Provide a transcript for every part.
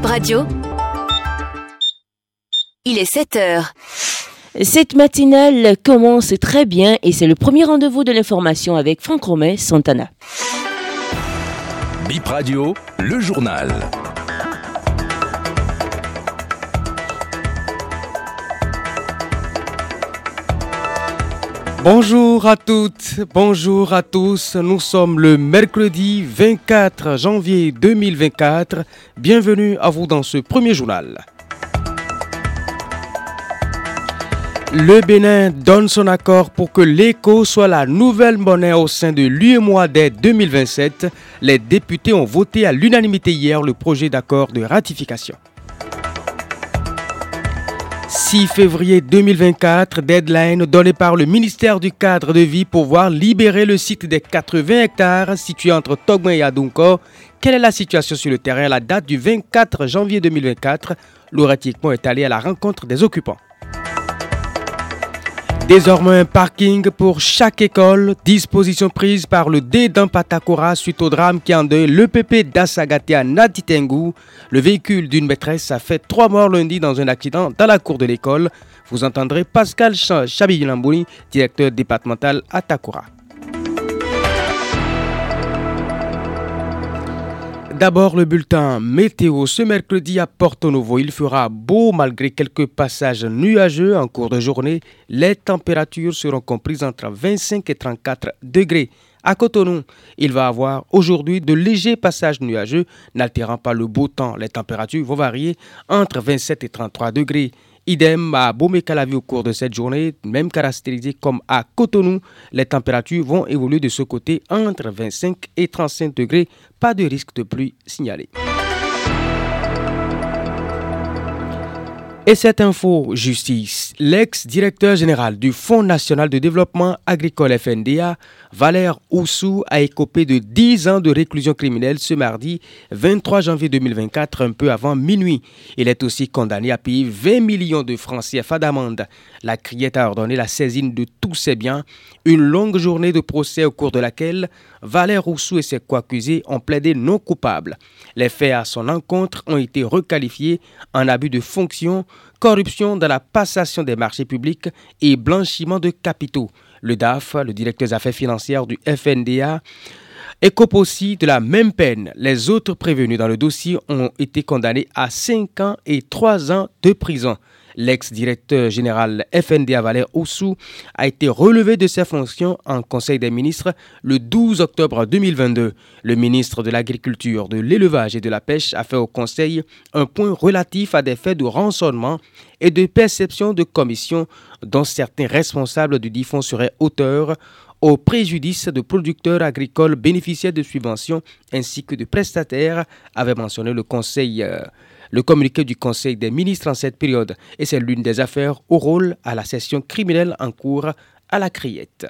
Bip Radio. Il est 7 heures. Cette matinale commence très bien et c'est le premier rendez-vous de l'information avec Franck Romain Santana. Bip Radio, le journal. Bonjour à toutes, bonjour à tous. Nous sommes le mercredi 24 janvier 2024. Bienvenue à vous dans ce premier journal. Le Bénin donne son accord pour que l'écho soit la nouvelle monnaie au sein de l'UEMOA dès 2027. Les députés ont voté à l'unanimité hier le projet d'accord de ratification. 6 février 2024, deadline donné par le ministère du cadre de vie pour voir libérer le site des 80 hectares situé entre Togma et Adunko. Quelle est la situation sur le terrain? À la date du 24 janvier 2024 Laura est allé à la rencontre des occupants. Désormais un parking pour chaque école, disposition prise par le D Patakora suite au drame qui endeuille l'EPP d'Asagate à Natitengu. Le véhicule d'une maîtresse a fait trois morts lundi dans un accident dans la cour de l'école. Vous entendrez Pascal Chabilambouni, directeur départemental à D'abord le bulletin météo. Ce mercredi à Porto Novo, il fera beau malgré quelques passages nuageux en cours de journée. Les températures seront comprises entre 25 et 34 degrés. À Cotonou, il va avoir aujourd'hui de légers passages nuageux, n'altérant pas le beau temps. Les températures vont varier entre 27 et 33 degrés. Idem à Bomé-Calavi au cours de cette journée, même caractérisé comme à Cotonou, les températures vont évoluer de ce côté entre 25 et 35 degrés. Pas de risque de pluie signalé. Et cette info justice, l'ex-directeur général du Fonds national de développement agricole FNDA, Valère Oussou, a écopé de 10 ans de réclusion criminelle ce mardi 23 janvier 2024, un peu avant minuit. Il est aussi condamné à payer 20 millions de francs CFA d'amende. La criette a ordonné la saisine de tous ses biens. Une longue journée de procès au cours de laquelle Valère Oussou et ses co-accusés ont plaidé non coupables. Les faits à son encontre ont été requalifiés en abus de fonction corruption dans la passation des marchés publics et blanchiment de capitaux. Le DAF, le directeur des affaires financières du FNDA, écope aussi de la même peine. Les autres prévenus dans le dossier ont été condamnés à 5 ans et 3 ans de prison. L'ex-directeur général FNDA Valère Oussou a été relevé de ses fonctions en Conseil des ministres le 12 octobre 2022. Le ministre de l'Agriculture, de l'Élevage et de la Pêche a fait au Conseil un point relatif à des faits de rançonnement et de perception de commission dont certains responsables du dit fonds seraient auteurs au préjudice de producteurs agricoles bénéficiaires de subventions ainsi que de prestataires, avait mentionné le Conseil. Le communiqué du Conseil des ministres en cette période, et c'est l'une des affaires au rôle à la session criminelle en cours à la criette.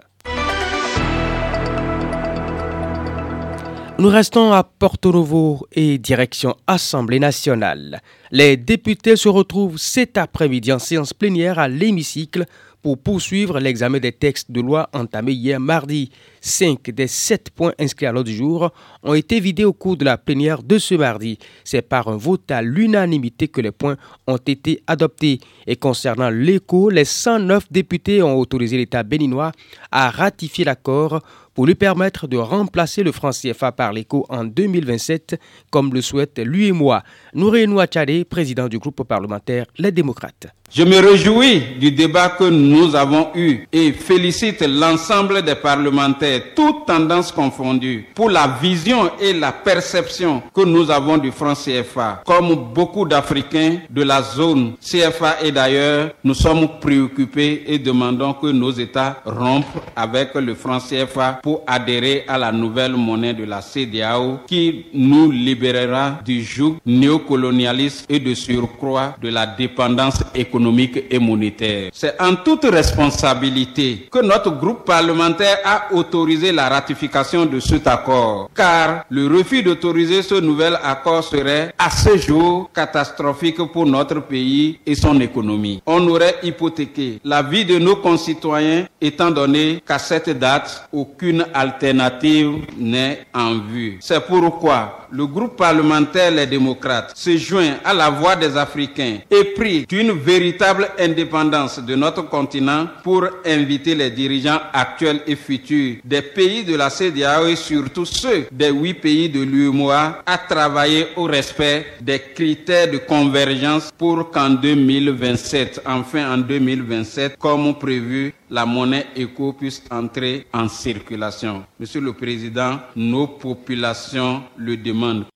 Nous restons à Porto Novo et direction Assemblée nationale. Les députés se retrouvent cet après-midi en séance plénière à l'hémicycle pour poursuivre l'examen des textes de loi entamés hier mardi. Cinq des sept points inscrits à l'ordre du jour ont été vidés au cours de la plénière de ce mardi. C'est par un vote à l'unanimité que les points ont été adoptés. Et concernant l'écho, les 109 députés ont autorisé l'État béninois à ratifier l'accord pour lui permettre de remplacer le franc CFA par l'écho en 2027, comme le souhaite lui et moi. Nouré Tchadé, président du groupe parlementaire Les Démocrates. Je me réjouis du débat que nous avons eu et félicite l'ensemble des parlementaires, toutes tendances confondues, pour la vision et la perception que nous avons du franc CFA. Comme beaucoup d'Africains de la zone CFA et d'ailleurs, nous sommes préoccupés et demandons que nos États rompent avec le franc CFA pour adhérer à la nouvelle monnaie de la CDAO qui nous libérera du joug néocolonialiste et de surcroît de la dépendance économique économique et monétaire. C'est en toute responsabilité que notre groupe parlementaire a autorisé la ratification de cet accord, car le refus d'autoriser ce nouvel accord serait à ce jour catastrophique pour notre pays et son économie. On aurait hypothéqué la vie de nos concitoyens étant donné qu'à cette date, aucune alternative n'est en vue. C'est pourquoi le groupe parlementaire Les démocrates se joint à la voix des Africains et prie d'une véritable indépendance de notre continent pour inviter les dirigeants actuels et futurs des pays de la CDAO et surtout ceux des huit pays de l'UMOA à travailler au respect des critères de convergence pour qu'en 2027, enfin en 2027, comme prévu, la monnaie éco puisse entrer en circulation. Monsieur le Président, nos populations le demandent.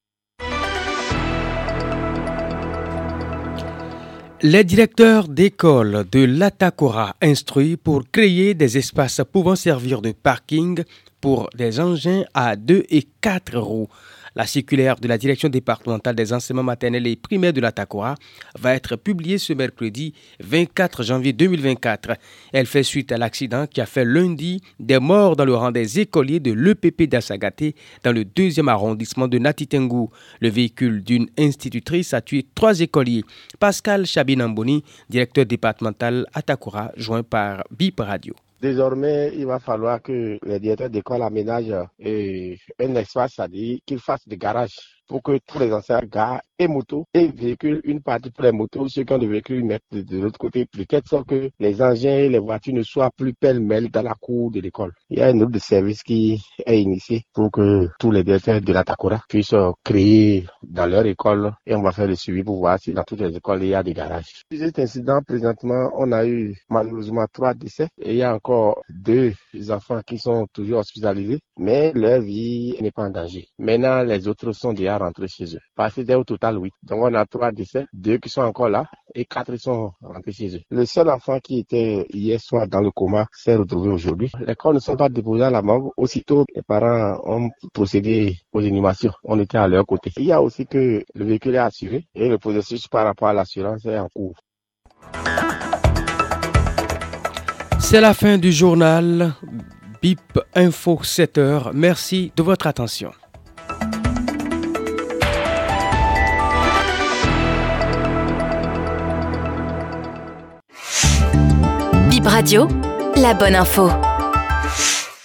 Les directeurs d'école de l'Atakora instruits pour créer des espaces pouvant servir de parking pour des engins à 2 et 4 roues. La circulaire de la direction départementale des enseignements maternels et primaires de la Takora va être publiée ce mercredi 24 janvier 2024. Elle fait suite à l'accident qui a fait lundi des morts dans le rang des écoliers de l'EPP d'Assagaté dans le deuxième arrondissement de Natitengu. Le véhicule d'une institutrice a tué trois écoliers. Pascal Chabinamboni, directeur départemental à Takora, joint par BIP Radio. Désormais, il va falloir que les directeurs d'école aménagent un espace, c'est-à-dire qu'ils fassent des garages pour que tous les anciens gars et motos et véhicules, une partie pour les motos, ceux qui ont des véhicules mettent de, l'autre côté, de telle sorte que les engins et les voitures ne soient plus pêle-mêle dans la cour de l'école. Il y a un de service qui est initié pour que tous les directeurs de la Takora puissent créer dans leur école et on va faire le suivi pour voir si dans toutes les écoles il y a des garages. Cet incident, présentement, on a eu malheureusement trois décès et il y a encore deux enfants qui sont toujours hospitalisés, mais leur vie n'est pas en danger. Maintenant, les autres sont déjà rentrer chez eux. Parce que 8. Donc on a trois décès, deux qui sont encore là et quatre sont rentrés chez eux. Le seul enfant qui était hier soir dans le coma s'est retrouvé aujourd'hui. Les corps ne sont pas déposés à la morgue. Aussitôt, les parents ont procédé aux animations. On était à leur côté. Il y a aussi que le véhicule est assuré et le processus par rapport à l'assurance est en cours. C'est la fin du journal BIP Info 7 heures. Merci de votre attention. Radio, la bonne info.